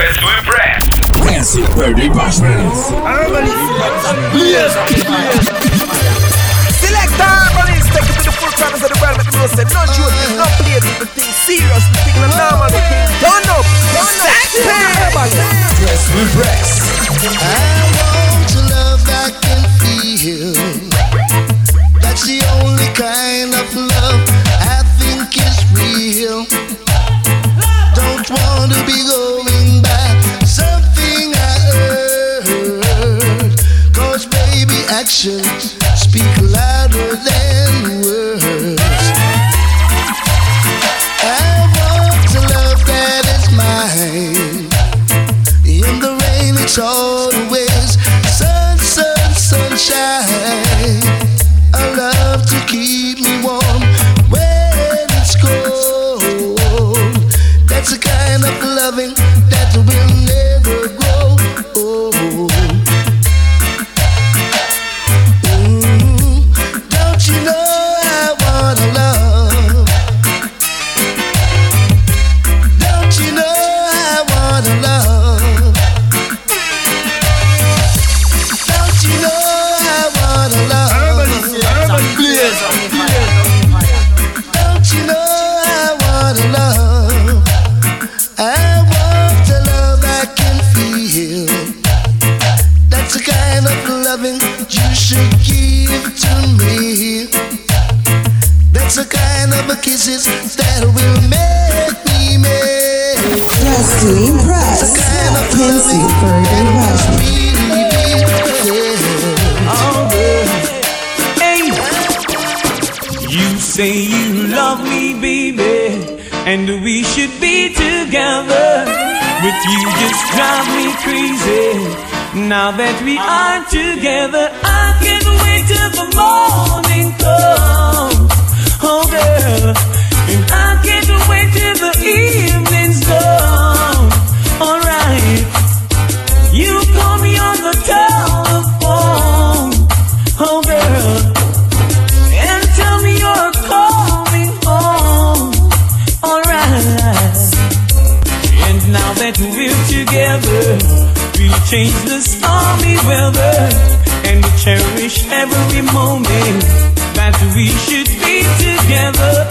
Dress to impress. Classic birthday bashments. Select harmonies, take it to the full corners of the world. Let me know, say, no shoot, no play, the thing serious, the thing normal, the thing done up, done up. Dress to impress. I want to love that can feel. That's the only kind of love I think is real. Don't want to be going actions speak louder than words. I want to love that is mine. In the rain, it's always sun, sun, sunshine. Kind of kisses that will make me mad. Dress to impress. Classic birthday bashments. You say you love me, baby, and we should be together. But you just drive me crazy. Now that we are together, I can't wait till the morning comes. Oh, girl, and I can't wait till the evening's done. Alright, you call me on the telephone. Oh, girl and tell me you're coming home. Alright. And now that we're together, we'll change the stormy weather and we cherish every moment that we should be together.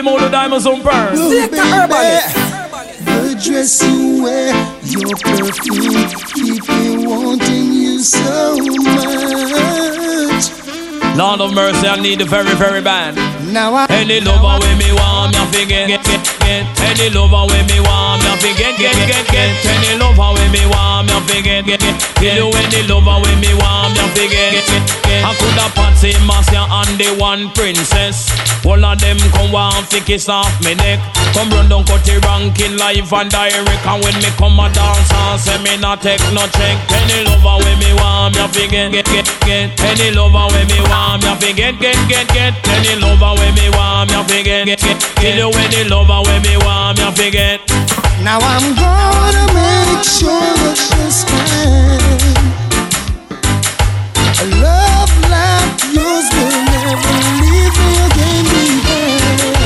Him all the diamonds on pearl. Oh, baby, the dress you wear, your perfume, keep me wanting you so much. Lord of mercy, I need the very, very bad. Now I Any lover with me want me fi get get. Any lover with me want me fi get get get get. Any lover with me want me fi get get get. You any lover with me want me fi get get get. I coulda Patsy Marcia and the one princess. All of them come want fi kiss off me neck. Come run down cut the ranking live and direct. And when me come a dance and say me not take no check. Any lover with me want me fi get get get get. Any lover with me want me fi get get get get. Any lover with me want me fi get get get. Kill you any lover me want me fi get. Now I'm gonna make sure that she's mine. A love like yours will never leave me again behind.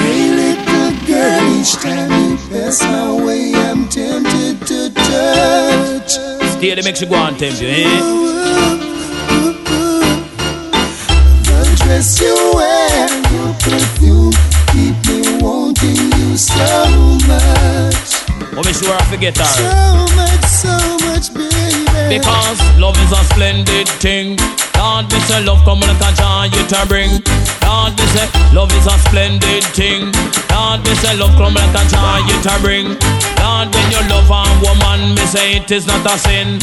Hey, little girl, each time you pass my way, I'm tempted to touch. Stay the Mexico and tempt you, eh? The dress you wear, your perfume, keep me wanting you so much. Oh, me sure I forget her. So much, so much, baby. Because love is a splendid thing. Lord, me say love come like a joy you to bring. Lord, me say love is a splendid thing. Lord, me say love come like a joy you to bring. Lord, when you love a woman, me say it is not a sin.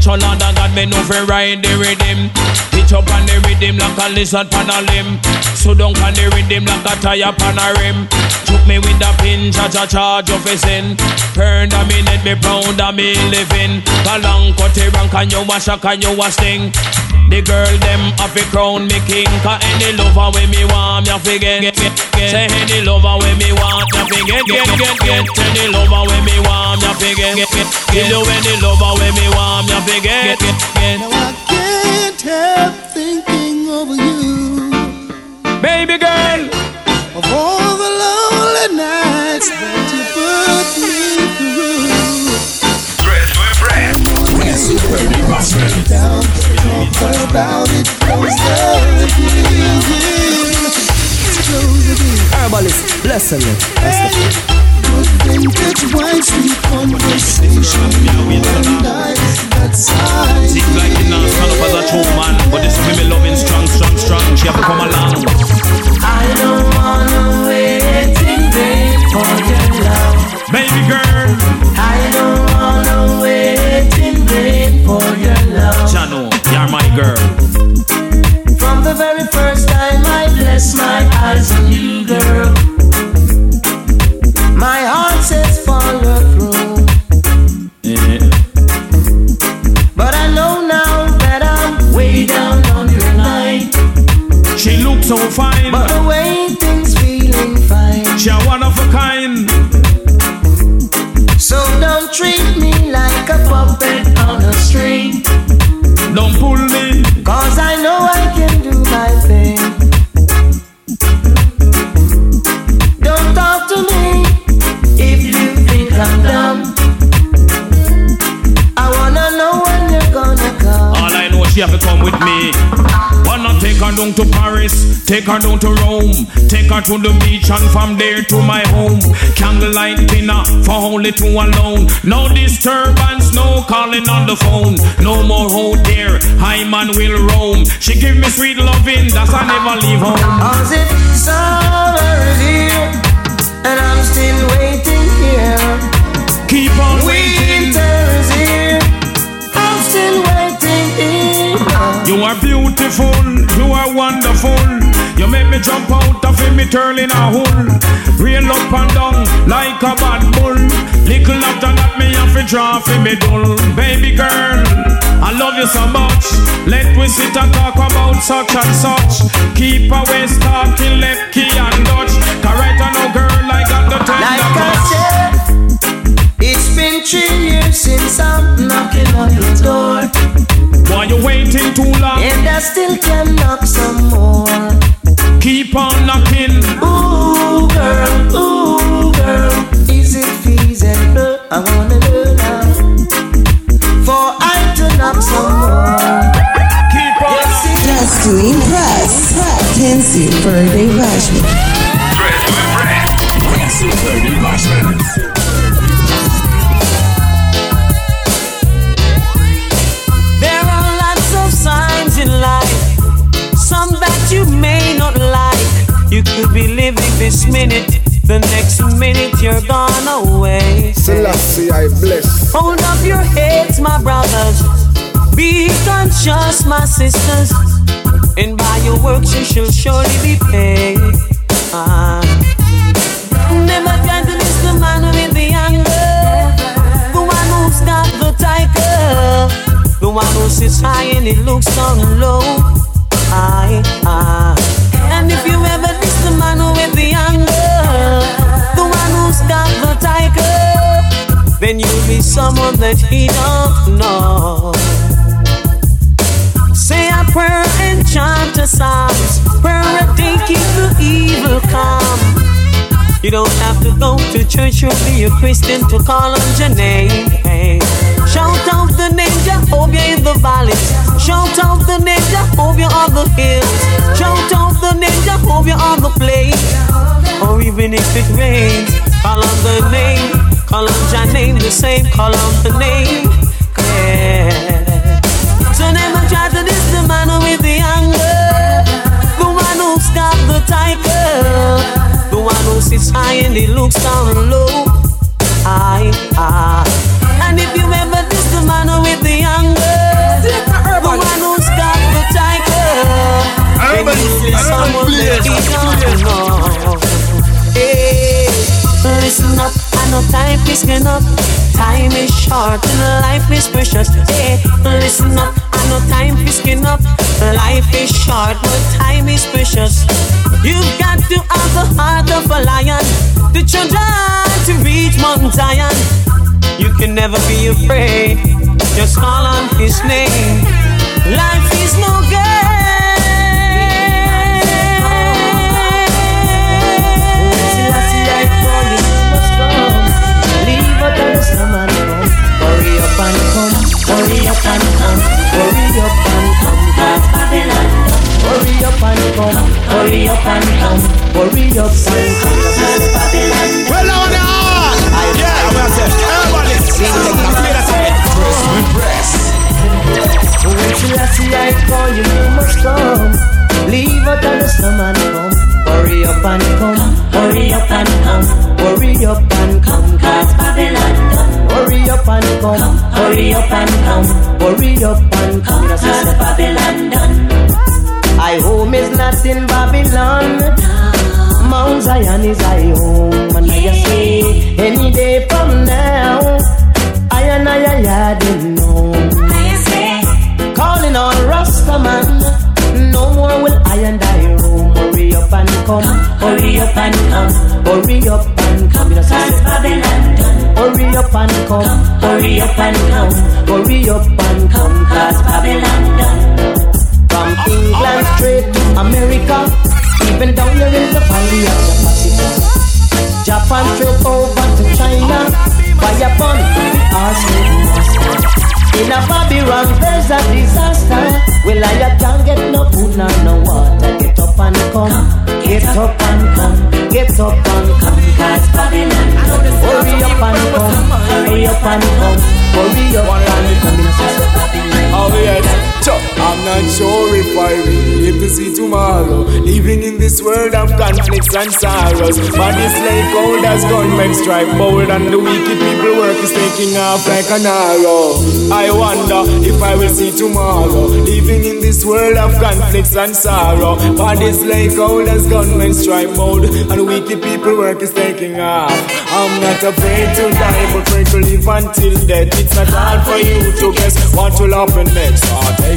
So Lord God, me know fi ride the rhythm. Pitch up on the rhythm like a lizard pan a limb. So down on the rhythm like a tire pan a rim. Took me with a pin, cha cha charge of a sin. Burn a minute, me pound a me living. Galang cut the rank and you a can you wash sting. The girl them have a crown me king Cause any lover when me want me fi get, get. Say any lover when me want fi get, get, get, get Any lover when me want me fi get, get, get, get. You any lover when me want me fi get, get, get Now I can't help thinking of you. Baby girl. Of all the lonely nights that you put me through. Dress to impress. Dress Birdie Bashman. Down, talk about it, close the deal Close the deal Herbalist, bless him. That's the thing. Good vintage wine, sweet conversation I, Seems like you not stand up as a true man But this women loving strong, strong, strong She have to come along I don't wanna wait in vain for your love. Baby girl I don't wanna wait in vain for your love. Jano, you're my girl From the very first time Bless my eyes on you, girl. My heart says follow through. But I know now that I'm way down on your line. She looks so fine But the waiting's feeling fine. She one of a kind So don't treat me like a puppet on a string. Don't pull me Cause I All I know she have to come with me. Wanna take her down to Paris, take her down to Rome, take her to the beach and from there to my home. Candlelight dinner for only two alone. No disturbance, no calling on the phone. No more out there, I man will roam. She give me sweet loving, that's I never leave home. Cause it summer is here, and I'm still waiting here. Keep on waiting. Winter is here, I'm still waiting. You are beautiful, you are wonderful. You make me jump out of me turn in a hole. Rail up and down like a bad bull. Little after that, me have to draw for me dull. Baby girl, I love you so much. Let we sit and talk about such and such. Keep away talking left key and Dutch. Cause right now, girl, I got the tender Like I touch. said, it's been three years since I'm knocking on your door. Why you waiting too long? And I still can knock some more. Keep on knocking. Ooh, girl, ooh, girl. Is it feasible? I wanna know now. For I to knock some more. Keep on Yes, knocking. Just to impress. Kenzie Birthday Bashman. Dress to impress. This minute, the next minute you're gone away. Selassie, I bless. Hold up your heads, my brothers. Be conscious, my sisters. And by your works you shall surely be paid. Ah. Never try to miss the man with the anger. The one who's got the tiger. The one who sits high and he looks down low. Aye, ah. And if you ever then you'll be someone that he don't know. Say a prayer and chant a psalms. Prayer a day keep the evil calm. You don't have to go to church or be a Christian to call on your name. Shout out the name Jehovah in the valleys. Shout out the name Jehovah on the hills. Shout out the name Jehovah on the plains. Or even if it rains, call on the name. Call out your name the same, call out the name. Yeah. So name of Jordan is the man with the anger, the one who's got the tiger, the one who sits high and he looks down low. I, I. And if you ever this the man with the anger, the one who's got the tiger, Everybody, everybody, someone that he don't know. Hey, listen up no time is skin up. Time is short and life is precious. Hey, listen up, I know time is skin up. Life is short, but time is precious. You've got to have the heart of a lion. The children to reach Mount Zion. You can never be afraid. Just call on his name. Life is no game. Life. Hurry up and come, hurry up and come, hurry up and come, cause Babylon Hurry up and come, hurry up and come, hurry up and come, cause Babylon Well, on the heart. Yeah, I'm gonna say, everybody, sing the. Press with press. When Selassie I call you, you must come Leave out of the and come Hurry up and come, hurry up and come Hurry up and come, and come, hurry up and come Hurry up and come, cause Babylon done. I home is not in Babylon. Mount Zion is I home. And I say, any day from now I and I, I, I didn't know. Calling on Rastaman. No more will I and I roam. Hurry up and come, hurry up and come, hurry up come. Hurry up and come, hurry up and come, hurry up and come. Cause Babylon done. From England straight to America, even down here in the valley of the Pacific. Japan straight over to China, bun, our master. In a Babylon, there's a disaster. Well, I can't get no food nor no water. Get up and come, get up and come, get up and come. Cause Babylon, hurry up and come, hurry up and come, hurry up and come. Oh yes, I'm not sure if I will live to see tomorrow. Living in this world of conflicts and sorrows. Bodies like cold as gunmen strike bold, and the wicked people work is taking off like an arrow. I wonder if I will see tomorrow. Living in this world of conflicts and sorrow. Bodies like cold as gunmen strike bold, and the wicked people work is taking off. I'm not afraid to die, but pray to live until death. It's not hard for you to guess what will happen next.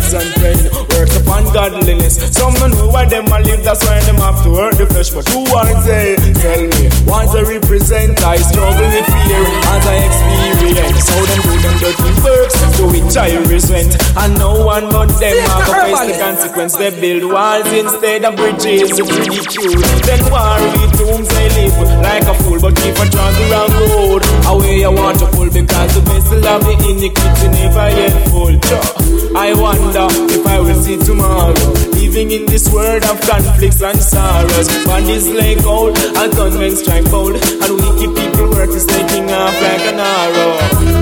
Heartaches and pain, work upon godliness. Some don't know why them a live, that's why them have to hurt the flesh. But who are they? Tell me, what I represent, I struggle with fear as I experience. How them do them dirty works, to which I resent. And no one but them have to face the consequence. They build walls instead of bridges with ridicule. Then war with tombs they live like a fool, but keep a track around road. Away I want to pull because the vessel of the iniquity never yet full. I wonder if I will see tomorrow. Living in this world of conflicts and sorrows. Bodies lay cold, and gunmen strike bold, and wicked people work is taking off like an arrow.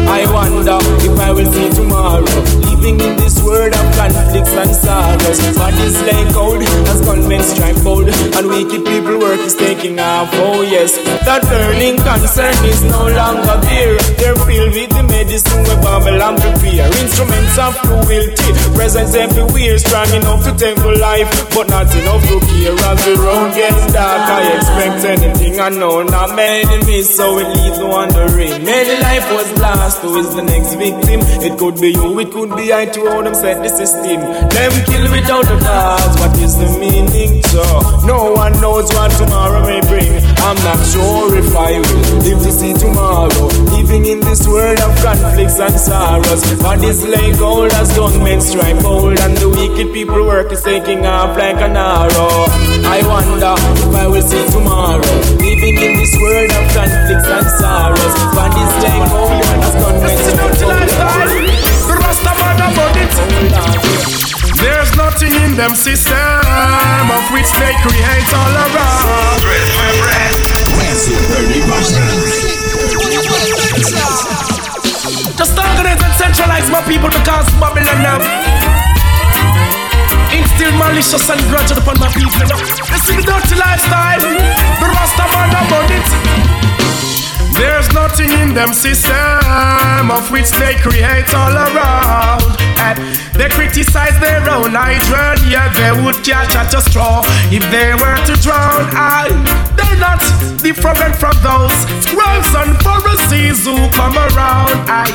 I wonder if I will see tomorrow. Living in this world of conflicts and sorrows. Bodies lay cold, as gunmen strike bold, and wicked people work is taking off. Oh yes, that burning concern is no longer there. They're filled with the medicine where Babylon prepare. Instruments of cruelty, presence everywhere, strong enough to temple life, but not enough to care. As the road gets dark, I expect anything I know. Not many enemies, so it leaves me wondering. Many life was lost, who is the next victim? It could be you, it could be I to how them set the system. Them kill without a cause, what is the meaning? So, no one knows what tomorrow may bring. I'm not sure if I will live to see tomorrow. Living in this world of conflicts and sorrows. Bodies lay cold as gunmen strike bold, and the wicked people work is taking off like an arrow. I wonder if I will see tomorrow. Living in this world of conflicts them system of which they create all around. Just organize and centralize my people because Babylon now instill malicious and grudge upon my people. This is the dirty lifestyle. The Rastaman about it. There's nothing in them system of which they create all around. They criticize their own Nigeria, they would catch at a straw if they were to drown. I, they're not different from those squirrels and Pharisees who come around. I,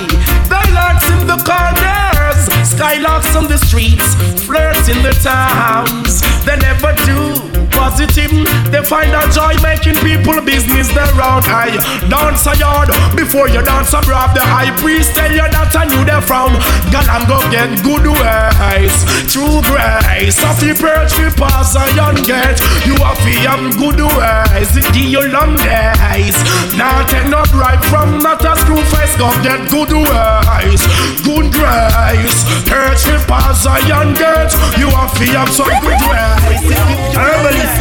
they're not in the corners, skylarks on the streets, flirts in the towns. They never do positive. They find a joy making people business their round. I dance a yard before you dance abroad. The high priest tell you that I knew they frown. God, I'm gonna get good ways through grace. Of the purge, we pass a young gate. You have to have good ways. It give you long days. Now take not right from not a screw face. Go get good ways, good grace. Purge, we pass a young gate. You have to have some good ways. Take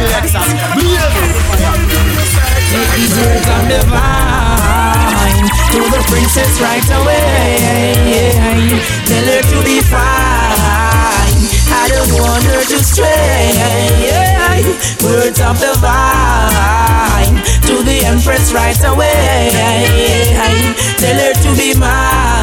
these words of divine to the princess right away. Tell her to be fine. I don't want her to stray. Words of divine to the empress right away. Tell her to be mine.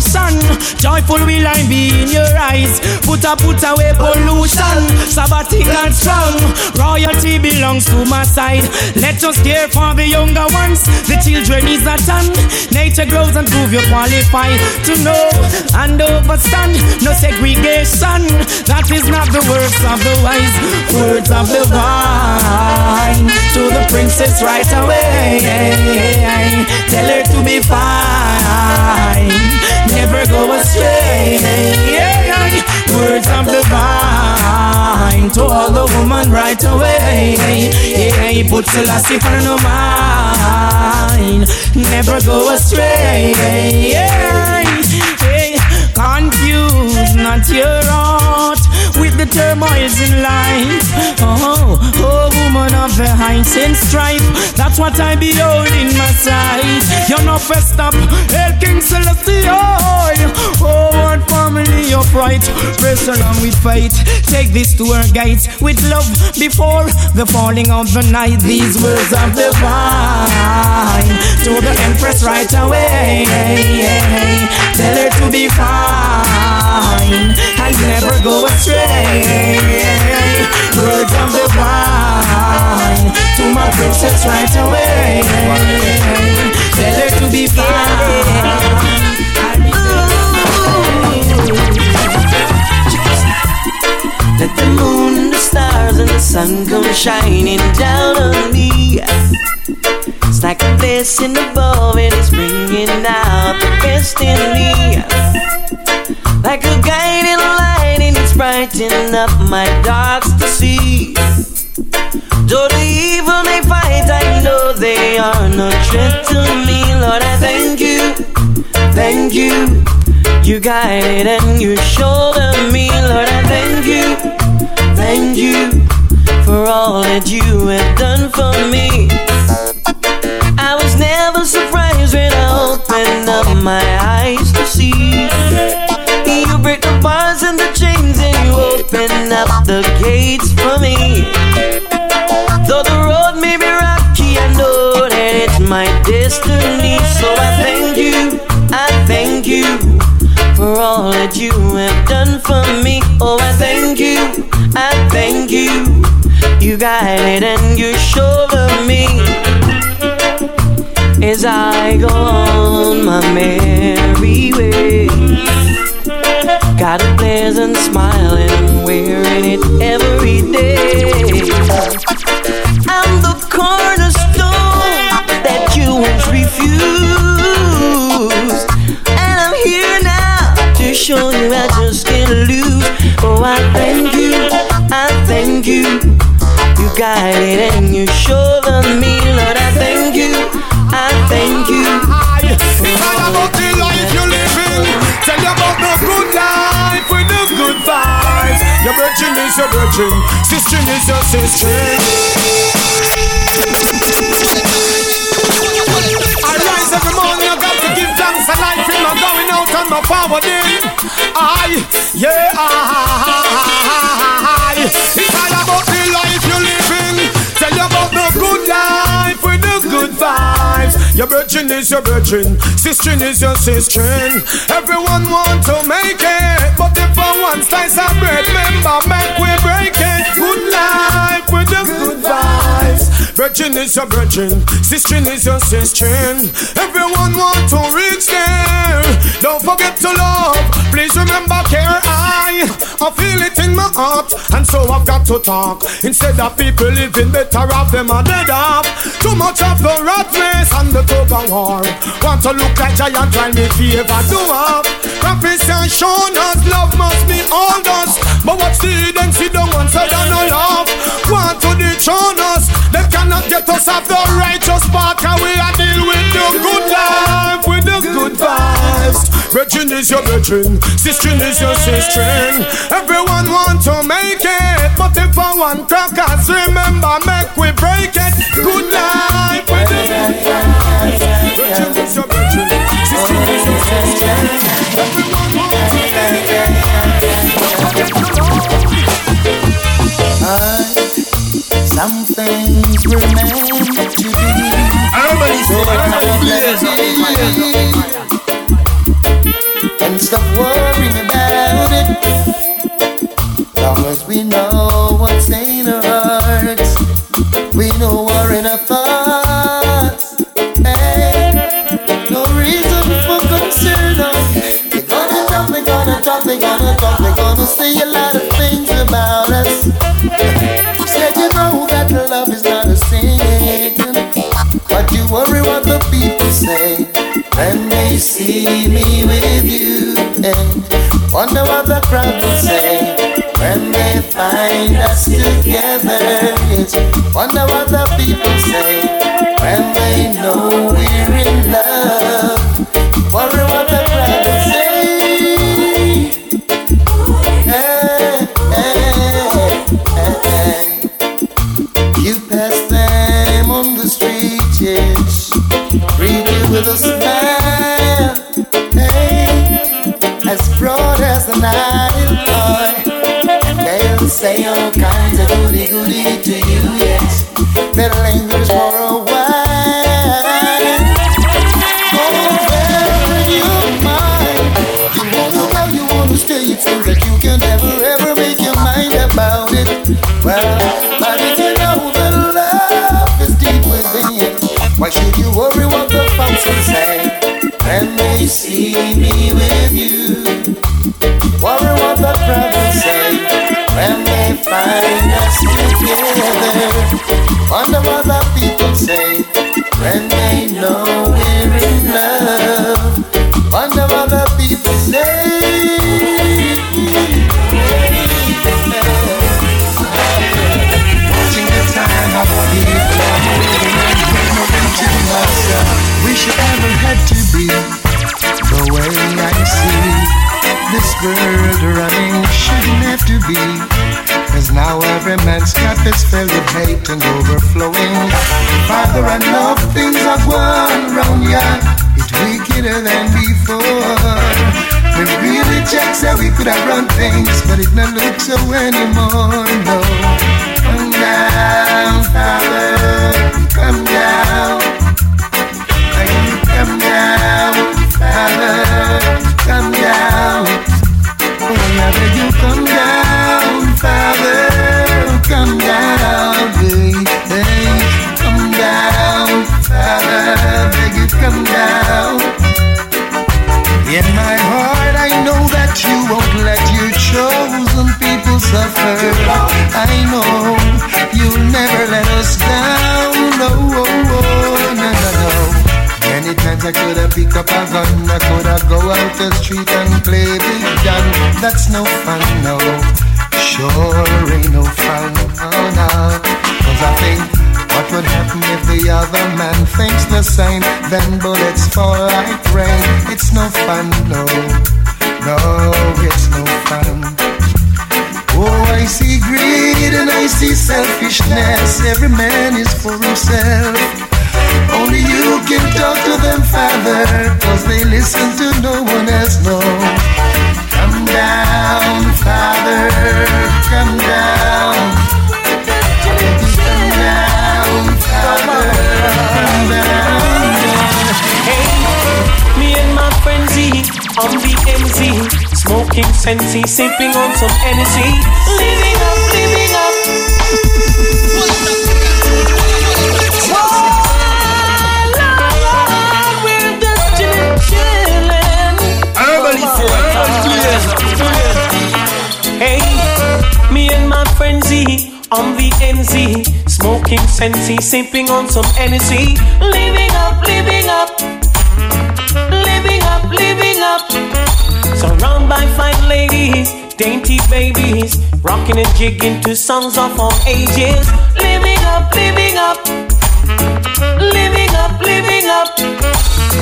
Son. Joyful will I be in your eyes. Put a put away pollution, sabbatic and strong. Royalty belongs to my side. Let us care for the younger ones. The children is a ton. Nature grows and prove you qualify to know and overstand. No segregation. That is not the words of the wise. Words of the vine to the princess right away. Tell her to be fine. Never go astray. Words of the vine to all the woman right away. Yeah, put Selassie for no mind. Never go astray. Yeah, confuse not your with the turmoils in life. Oh, oh, woman of the heights and strife. That's what I behold in my sight. You're not first up, El King Celestia. Oh, what family of right. Press along with faith. Take this to our gates with love before the falling of the night. These words of the vine to the Empress right away. Tell her to be fine and never go astray. Words of the vine to my princess right away. Tell her to be fine. Let the moon, the stars, and the sun come shining down on me. It's like a blessing above, and it's bringing out the best in me. Like a guiding light, brightening up my darks to see. Though the evil may fight, I know they are no threat to me. Lord, I thank you, thank you. You guided and you shoulder me, Lord. I thank you, thank you for all that you have done for me. I was never surprised when I opened up my eyes to see. You break the bars and the chains and you open up the gates for me. Though the road may be rocky, I know that it's my destiny. So I thank you, I thank you for all that you have done for me. Oh, I thank you, I thank you. You guided and you shoulder me as I go on my merry way. Got a pleasant smile and I'm wearing it every day. I'm the cornerstone that you once refused, and I'm here now to show you I just can't lose. Oh, I thank you, I thank you. You guided and you shoulder me, Lord. I thank you, I thank you. It's all about the life you're living. Tell you about the good life good vibes. Your virgin is your virgin, sister is your sister. I rise every morning, I got to give thanks for life. I'm going out on my forward in. I, yeah, I. It's all about the life you're living. Tell you about the good life with the good vibes. Your virgin is your virgin, sister is your sister. Everyone want to make it, but if one slice of bread, remember make we break it. Good life with the good vibes. Virgin is your virgin, sister is your sister. Everyone want to reach there. Don't forget to love. Please remember care. I, I feel it in my heart, and so I've got to talk. Instead of people living better off, them are dead off. Too much of the rat race and the of war. Want to look like giant, try me favor do up. Prophets are shown us love must be all us. But what's the them sit down one side and no love? Want to dethrone us? They cannot get us off the righteous path. Cause we are deal with the good life, with the good vibes. Virgin is your virgin, sister is your sister. Everyone want to make it, but if I want crackers, remember make we break it. Good life, with the good vibes. Virgin is your virgin, sister is your sister. Everyone some things were meant to be. Everybody say, everybody And stop worrying about it. Long as we know what's in our hearts, we know what in our thoughts. Hey, no reason for concern. They're gonna talk, they're gonna talk, they're gonna talk, see me with you, and wonder what the crowd will say when they find us together. Wonder what the people say when they now every man's cup is filled with hate and overflowing. Father, I know things are going wrong, yeah. It's wickeder than before. We really check so we could have run things, but it not look so anymore, no. Oh, Come down, Father, In my heart, I know that you won't let your chosen people suffer. I know you'll never let us down. No, oh, oh, no, no, no. Many times I could have picked up a gun, I could have go out the street and play big gun. That's no fun, no. Sure ain't no fun, oh no. Cause I think what would happen if the other man thinks the same? Then bullets fall like rain. It's no fun, no. No, it's no fun. Oh, I see greed and I see selfishness. Every man is for himself. Only you can talk to them, Father, cause they listen to no one else, no. Come down, Father, come down. Smoking sensi, sipping on some energy. Living up, living up. Hey, me and my frenzy on the NZ, smoking sensi, sipping on some energy, living up, living up. Surrounded by fine ladies, dainty babies, rocking and jigging to songs of all ages. Living up, living up, living up, living up.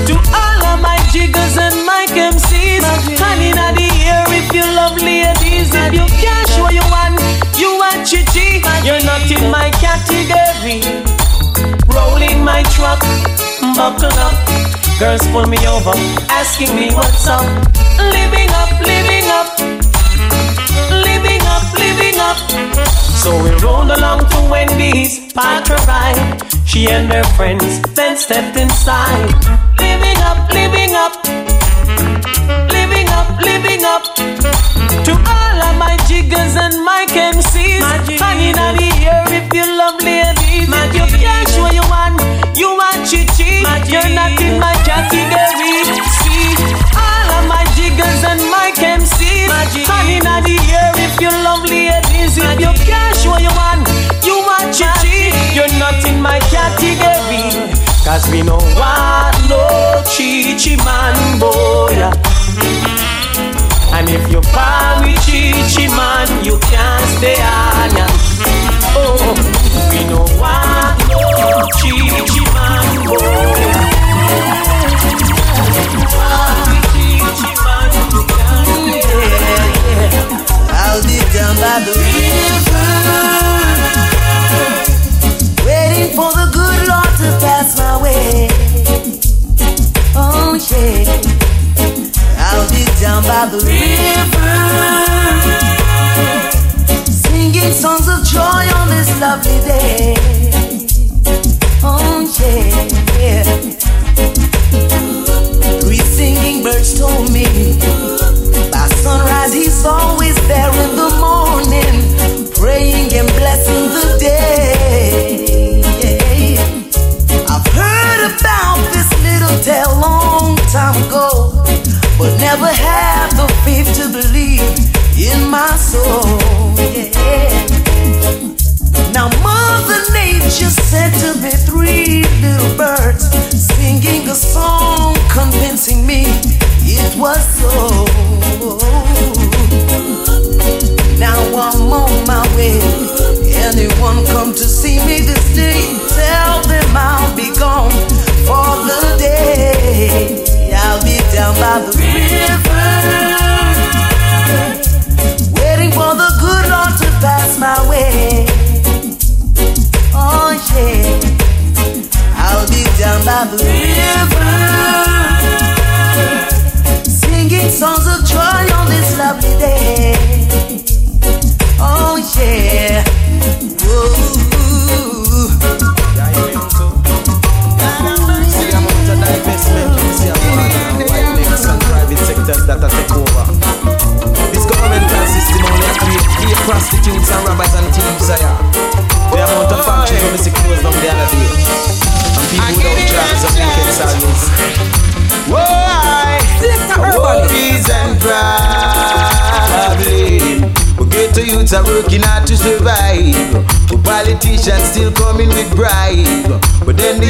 To all of my jiggers and my MCs, honey, in the air if you love ladies, if you can't show you one, you are chichi. You're not in my category. Rolling my truck, buckle up. Girls pull me over, asking me what's up. Living up, living up, living up, living up. So we rolled along to Wendy's, parked her ride. She and her friends then stepped inside. Living up, living up, living up, living up. To all of my jiggers and my MCs, hanging on the air if you love ladies. If you can't show you one, you are chichi. You're not in my category. See, all of my jiggers and my MCs, hanging on the air if you love ladies. If you can't show you want, you are chichi. You're not in my category. Cause we know what no chichi man boy. And if you buy with chichi man, you can't stay on. Oh, we know what no chichi man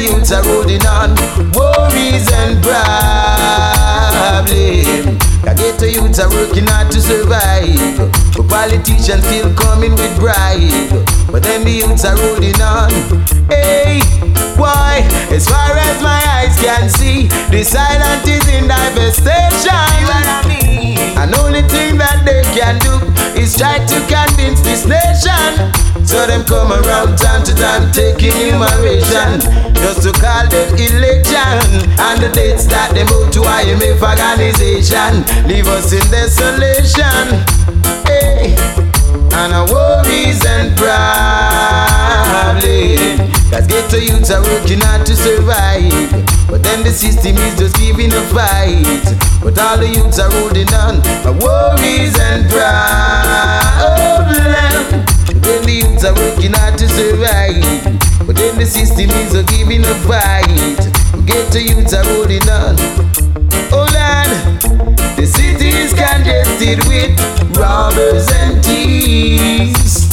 youths are holding on. Worries and problems. I get to youths are working hard to survive. But politicians still coming with bribe. But then the youths are holding on. Hey, why? As far as my eyes can see, the silent is in devastation. And only thing that they can do is try to convince this nation. So them come around time to time taking enumeration just to call them election. And the dates that they move to IMF organization leave us in desolation. Hey, and our worries and problems. Cause ghetto youths are working hard to survive. But then the system is just giving a fight. But all the youths are holding on. Our worries and problems. Then the youths are working hard to survive. But then the system is a giving a fight. Ghetto youths are holding on. Hold on. The city is congested with robbers and thieves.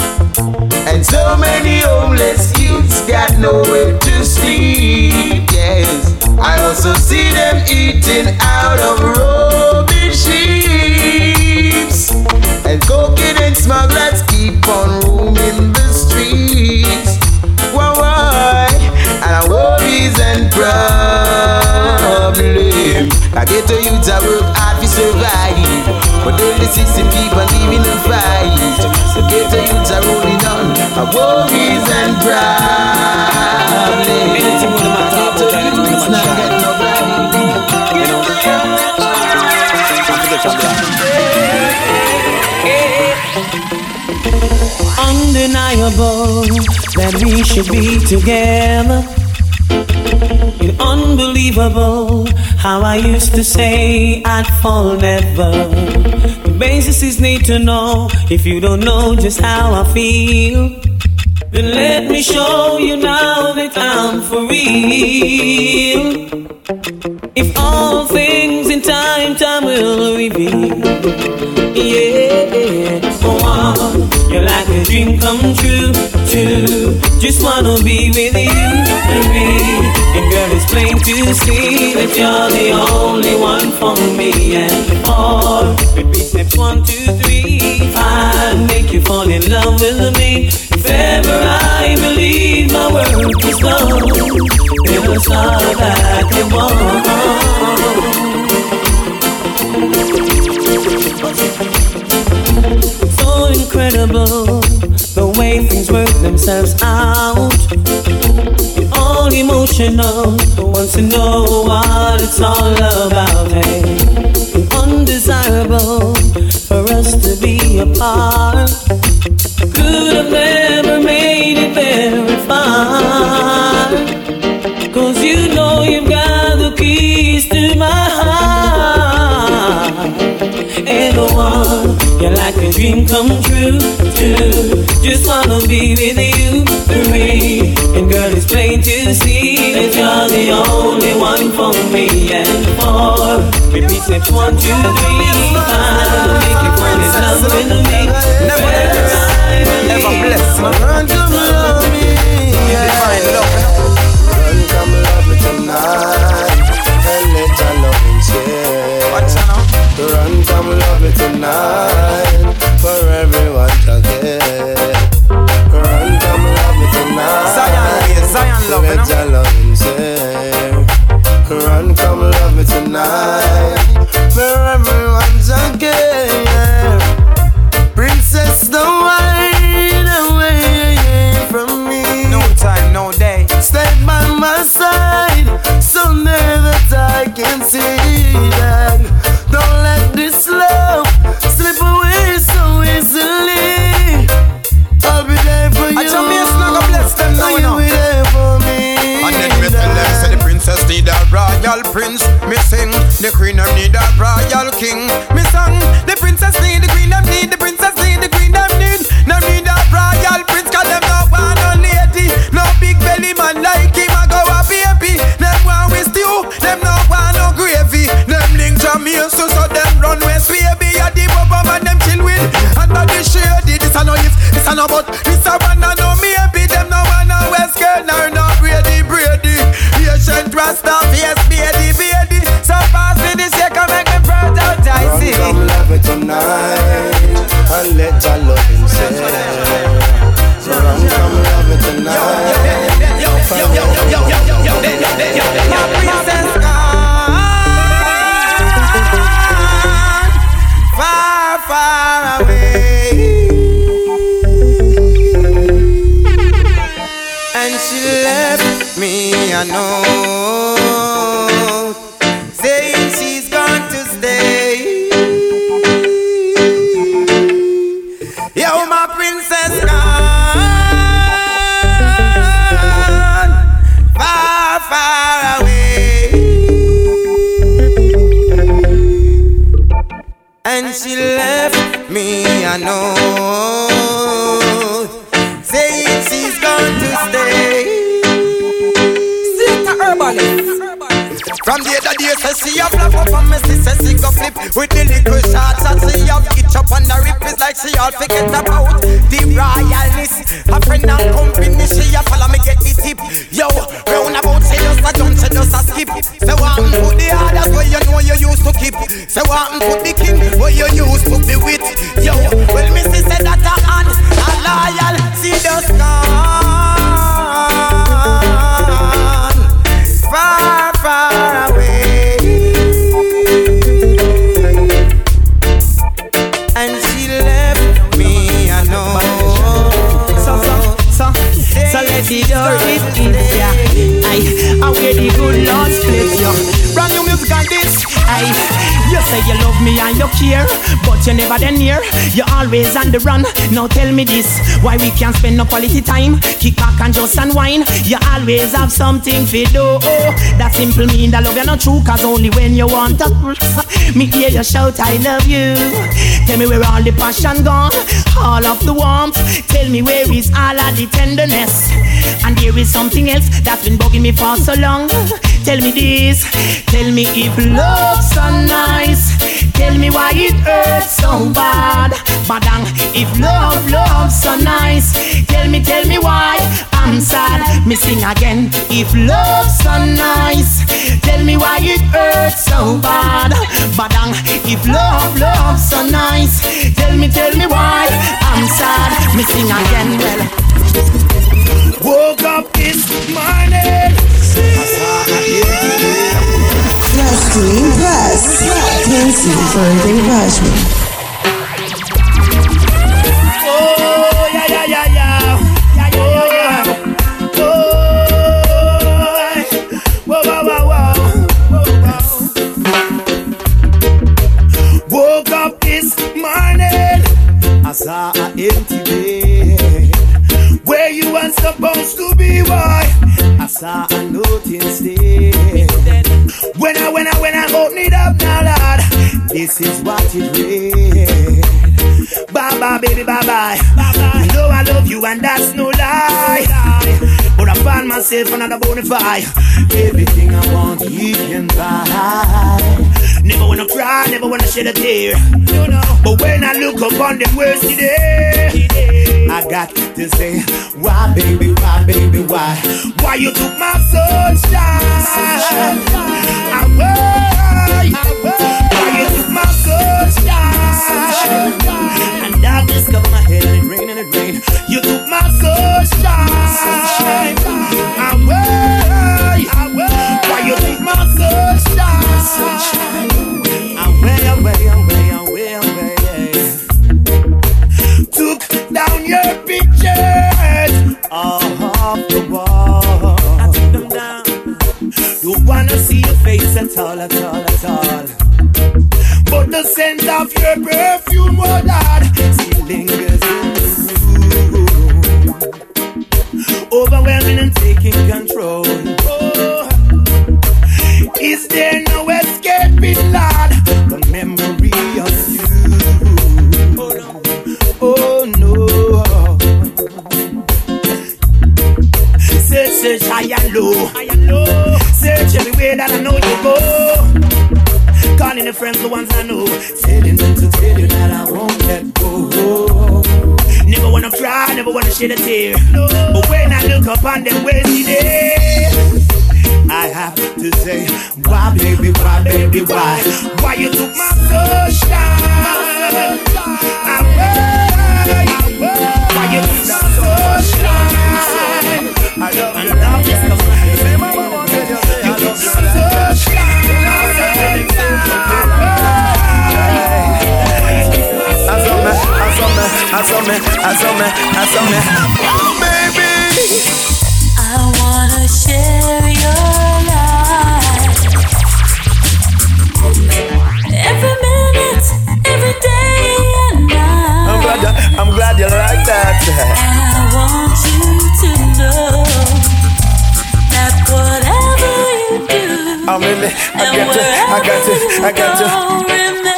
And so many homeless youths got nowhere to sleep. Yes, I also see them eating out of rubbish heaps. And cocaine and smugglers keep on roaming the streets. Why, why? And our worries and problems. I get to youth, I work hard to survive. But the system keep on giving them fight. So get to youth, I rolling on. Our worries and problems. Undeniable that we should be together. It's unbelievable how I used to say I'd fall never. The basis is need to know if you don't know just how I feel. Then let me show you now that I'm for real. If all things in time, time will reveal. Yeah, go dream come true, true. Just wanna be with you, baby. And girl, it's plain to see that you're the only one for me. And four, repeat steps one, two, three, five. Make you fall in love with me. If ever I believe my work is done, it'll start back at so incredible themselves out. All emotional, wants to know what it's all about. Hey, undesirable for us to be apart. Like a dream come true, too. Just wanna be with you, three. And girl, it's plain to see that you're the only one for me. And four, repeat steps one, two, three, five. Make you fall in love with me. Never, let never bless me. Run, come love me. Divine this You say you love me and you care, but you never then near. You're always on the run. Now tell me this, why we can't spend no quality time? Kick back and just unwind. You always have something to do. Oh, that simple mean that love you not true, cause only when you want to. Me hear you shout, I love you. Tell me where all the passion gone, all of the warmth. Tell me where is all of the tenderness. And there is something else that's been bugging me for so long. Tell me this, tell me if love's so nice. Tell me why it hurts so bad. Badang, if love, love's so nice. Tell me, tell me why I'm sad. Me sing again. If love's so nice, tell me why it hurts so bad. Badang, if love, love's so nice. Tell me, tell me why I'm sad. Me sing again. Well, woke up this morning. Press to impress. Whoa. Whoa, whoa. Woke up this morning. I empty bed supposed to be, boy. I saw a note instead. When I, when I, when I open it up now, Lord, this is what it read. Bye bye, baby, bye bye. You know I love you and that's no lie. But I find myself another bonafide. Everything I want, you can buy. Never wanna cry, never wanna shed a tear. But when I look upon the words today, I got to say, why, baby, why, baby, why? Why you took my sunshine? Away, why you took my sunshine? And darkness cover my head and it rain and it rain. You took my sunshine. Away, why you took my sunshine? Scent of your perfume, oh Lord, the friends, the ones I know. Telling them to tell you that I won't let go. Never wanna cry, never wanna shed a tear. But when I look upon them ways today, I have to say, why, baby, why, baby, why? Why you took my sunshine? Away, Oh, baby. I wanna share your life. Every minute, every day and night. I'm glad you, I'm glad you like that. And I want you to know that whatever you do, oh, I'm really, I got to, I got to, I got to. you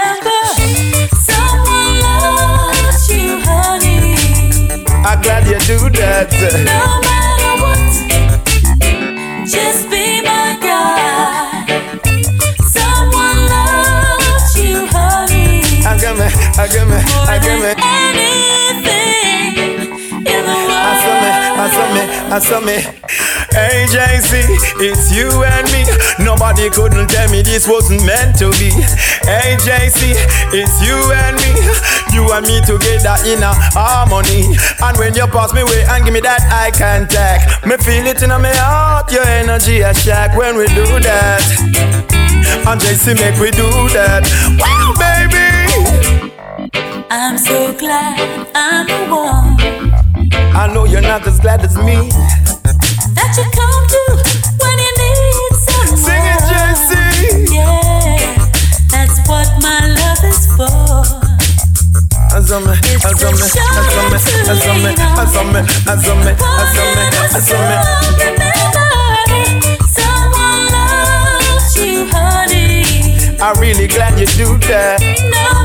I'm glad you do that. No matter what, just be my guy. Someone loves you, honey. I got me, I got me, I got me. Any saw me. Hey JC, it's you and me. Nobody couldn't tell me this wasn't meant to be. Hey JC, it's you and me. You and me together in a harmony. And when you pass me way and give me that eye contact, me feel it in my heart. Your energy a shack when we do that. And JC make we do that. Wow, baby. I'm so glad I'm the one I know you're not as glad as me. that you come to when you need someone. Sing it, JC. Yeah, that's what my love is for. Azame, azame, azame, azame, azame. Someone loves you, honey. I'm really glad you do that. No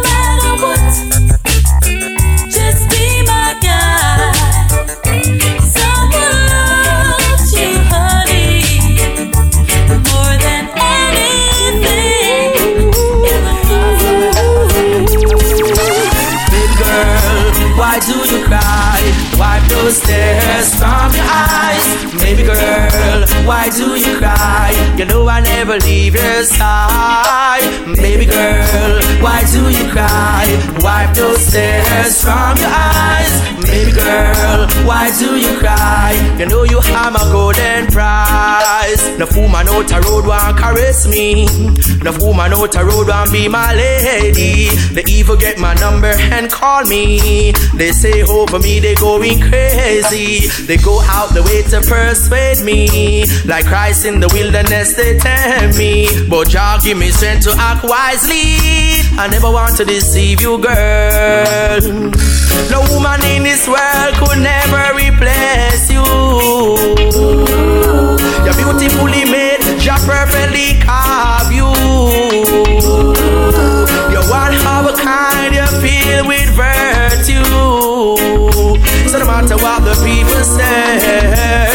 why do you cry? You know I never leave your side. Baby girl, why do you cry? Wipe those tears from your eyes. Baby girl, why do you cry? You know you have my golden prize. No woman out the road want caress me. No woman out the road want be my lady. The evil get my number and call me. They say over me they going crazy. They go out the way to persuade me. Like Christ in the wilderness they tempt me. But Jah give me strength to act wisely. I never want to deceive you, girl. No woman in this world could never replace you. You're beautifully made, Jah perfectly carve you. You're one of a kind, you're filled with virtue. So no matter what the people say,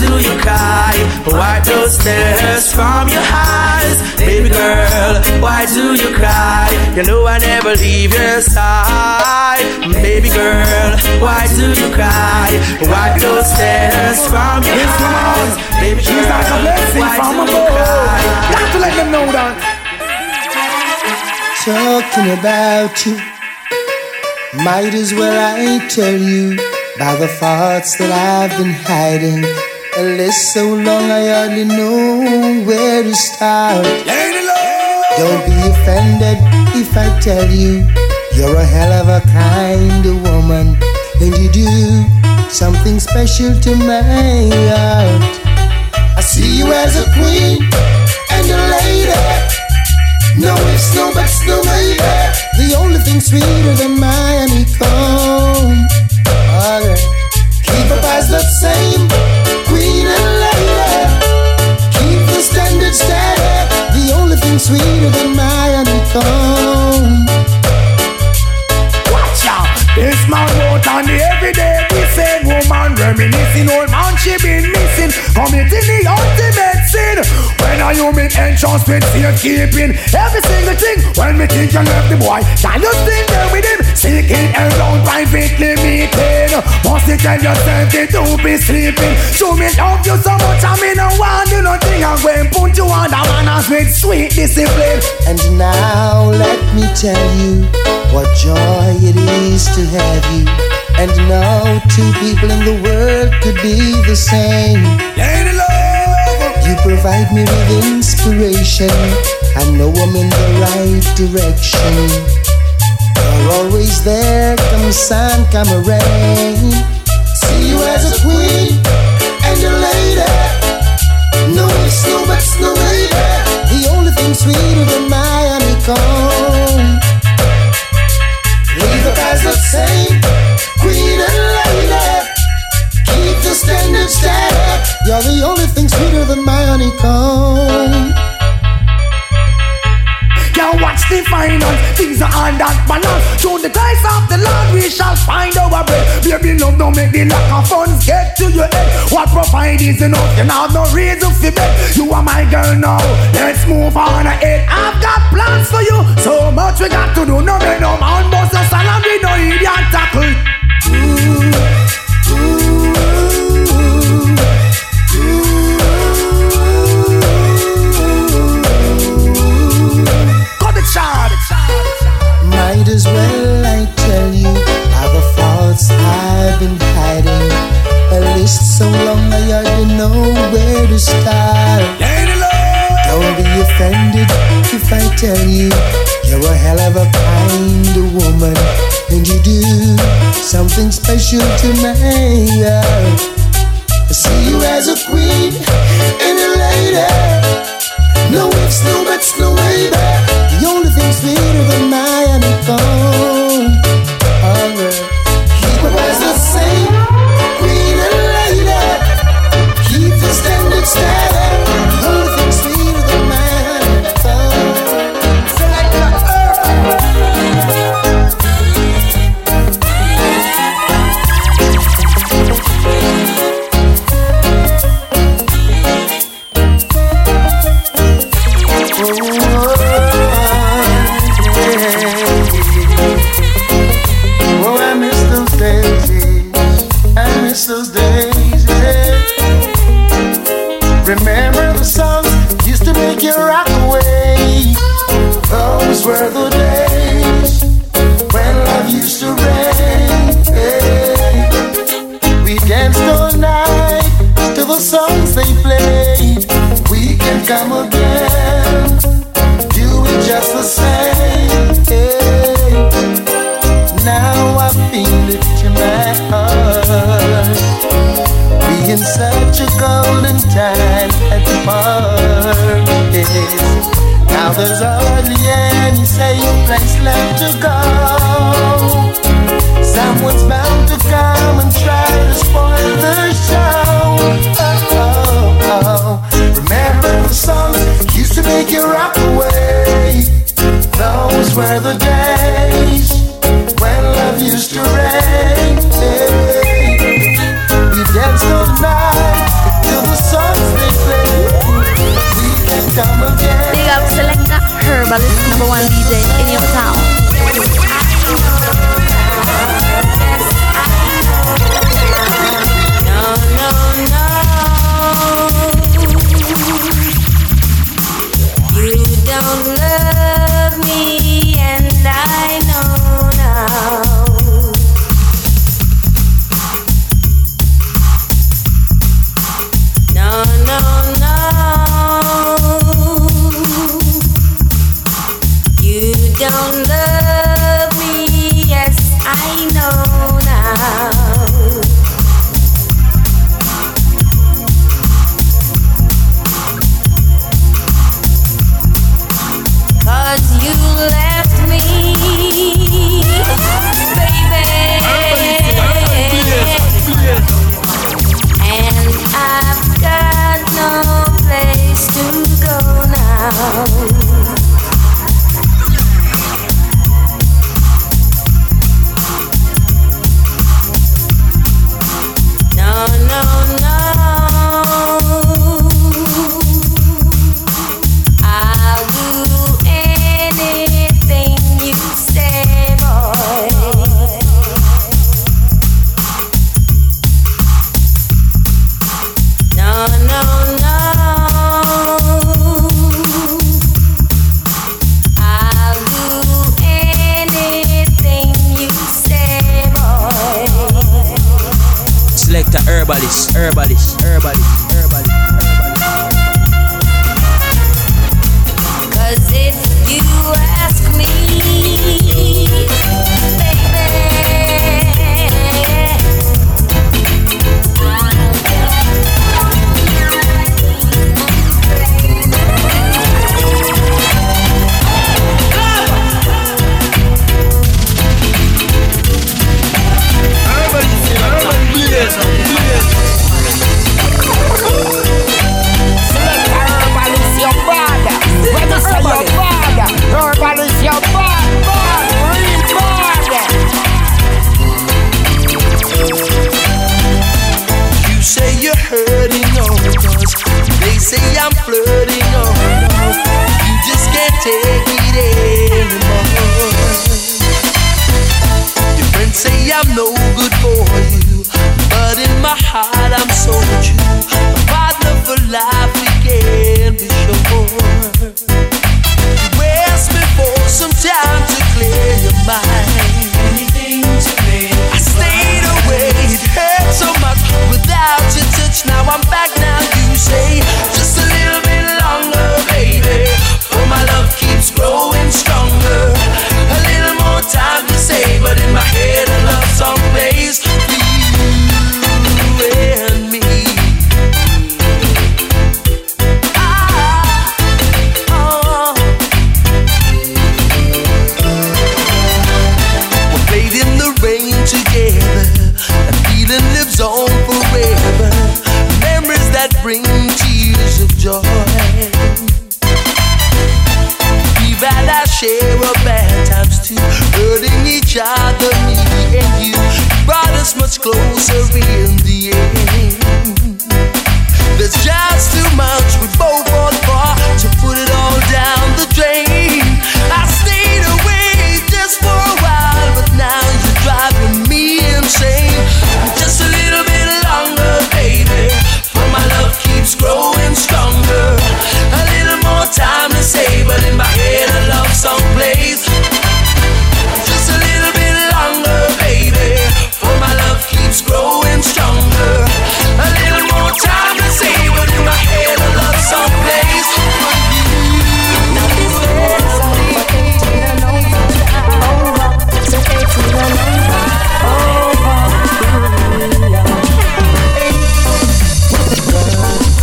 why do you cry? Wipe those tears from your eyes. Baby girl, why do you cry? You know I never leave your side. Baby girl, why do you cry? Wipe those tears from your eyes. Baby girl. She's like a girl, blessing why from do you above. cry? Got to let them know that. talking about you. Might as well I tell you about the thoughts that I've been hiding. So long I hardly know where to start. Don't be offended if I tell you you're a hell of a kind of woman, and you do something special to my heart. I see you as a queen and a lady. No ifs, no buts, no maybe. The only thing sweeter than my honeycomb. Okay. Keep up as the same sweeter than my honeycomb. Watch out. This man wrote on the everyday said woman reminiscing old man she been missing committing the ultimate sin when are you make entrance with safekeeping every single thing when me think you left the boy can you still there with him seeking around privately meeting must you tell yourself they do be sleeping so me love you so much I mean no want do nothing I'm going put you on the manners with sweet discipline And now let me tell you what joy it is to have you. And no two people in the world could be the same. You provide me with inspiration. I know I'm in the right direction. You're always there, come sun, come rain. See you as a queen and a lady. No ifs, no buts, no maybe. The only thing sweeter than my honeycomb. Leave the guys the same, queen and lady. Keep the standard steady. You're the only thing sweeter than my honeycomb. The finance. Things are on that balance. Through the grace of the Lord, we shall find our bread. Baby, love don't make the lack of funds get to your head. What provide is enough, you have no reason for bet. You are my girl now. Let's move on ahead. I've got plans for you. So much we got to do. No make no man bust a salary, no idiot tackle. Ooh, as well I tell you the faults I've been hiding. A list so long I hardly know where to start. Don't be offended if I tell you you're a hell of a kind of woman, and you do something special to me. I see you as a queen and a lady. No ifs, no buts, no way back. The only thing sweeter than my Alright. Keep as the same. Keep the.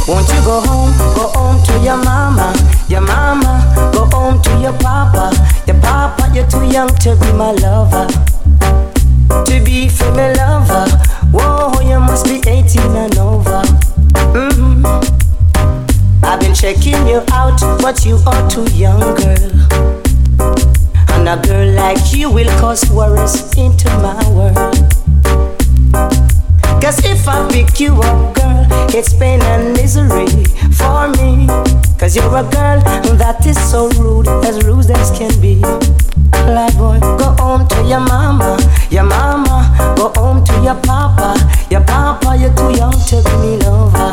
Won't you go home, go home to your mama, your mama, go home to your papa, your papa, you're too young to be my lover, to be me lover. Whoa, you must be 18 and over. Mm. I've been checking you out, but you are too young, girl. And a girl like you will cause worries into my world. Cause if I pick you up, girl, it's pain and misery for me. Cause you're a girl that is so rude, as rude as can be. Like boy, go home to your mama, your mama, go home to your papa, your papa, you're too young to be me lover,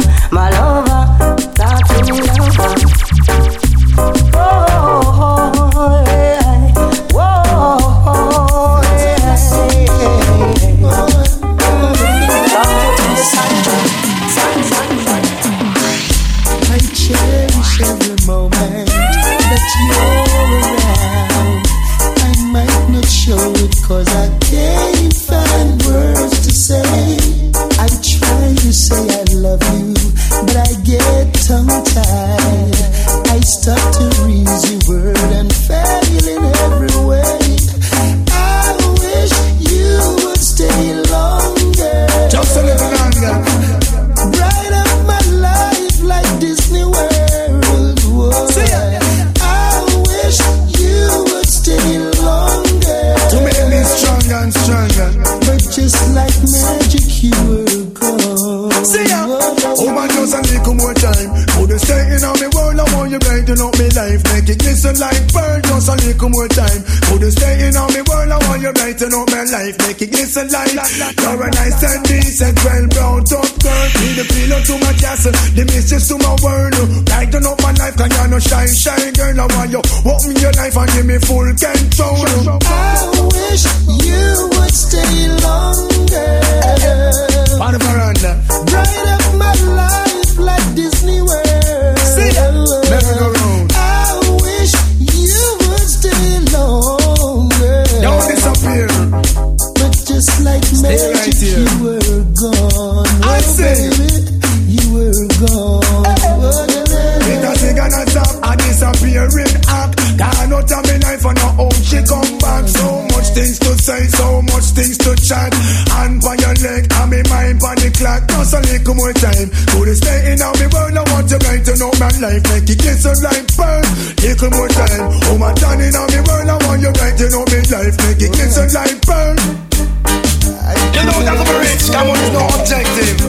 brighten up me life. Make it glisten like pearl. Just a little more time. Could you stay in on me world? I want you brighten up my life. Make it glisten like You're a nice and decent, well brought up girl. Be the pillow to my castle, the mistress to my world. Brighten up my life, can you no shine, shine, girl? I want you open your life and give me full control. I wish you would stay longer. On the veranda. Bright up my life like Disney World. See ya. Merry go round. Like Stay magic, right here. you were gone. I Oh, say. you were gone. It a sing and a stop a disappearing act. Gone out of me life and now home she come back. So much things to say, so much things to chat. Hand on your leg and me mind on the clock. Just a little more time. Could you stay in on me world? I want you brighten up my life, make it glisten like pearl. Little more time. Oh my turn in on me world, I want you brighten up my life, make it glisten like pearl. You know that I'm rich, on, it's no objective.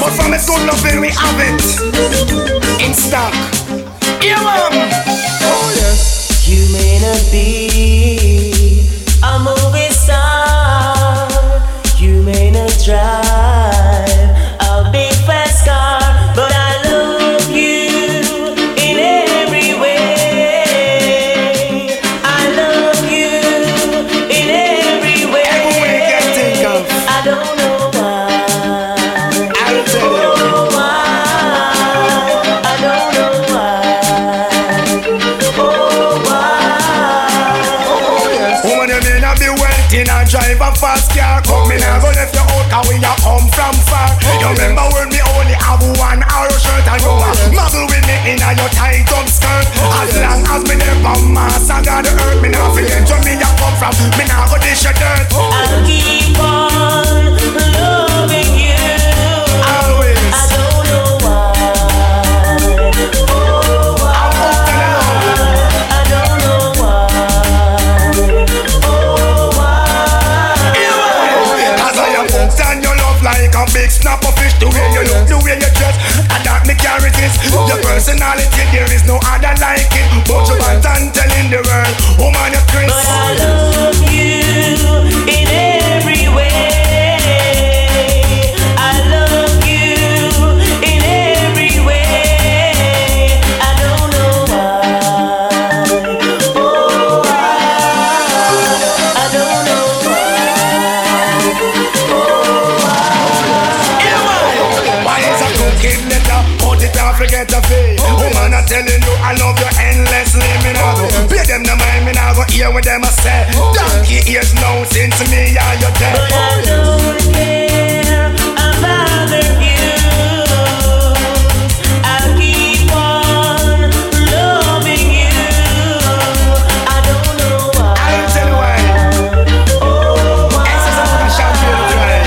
But from go Good loving, we have it in stock. Yeah, mom. Oh yes. You may not be a movie star. You may not drive drive a fast car. Come in and go left your out, cause we a come from far. You remember when me only have one arrow shirt and you a muggle with me in a your tight up skirt. As long as me never mass, I gotta hurt me now. Forget where me a come from, me now go dish your dirt. I'll keep on loving you. Way you look, the way you dress, and that me carry this. Your personality, there is no other like it. But you are done telling the world, woman, you're Chris. But I love you what them a say. Donkey ears now since me and you dead. But I don't care about you. I'll keep on loving you. I don't know why. I'll tell you why. Oh, why? Exercise on the champion try.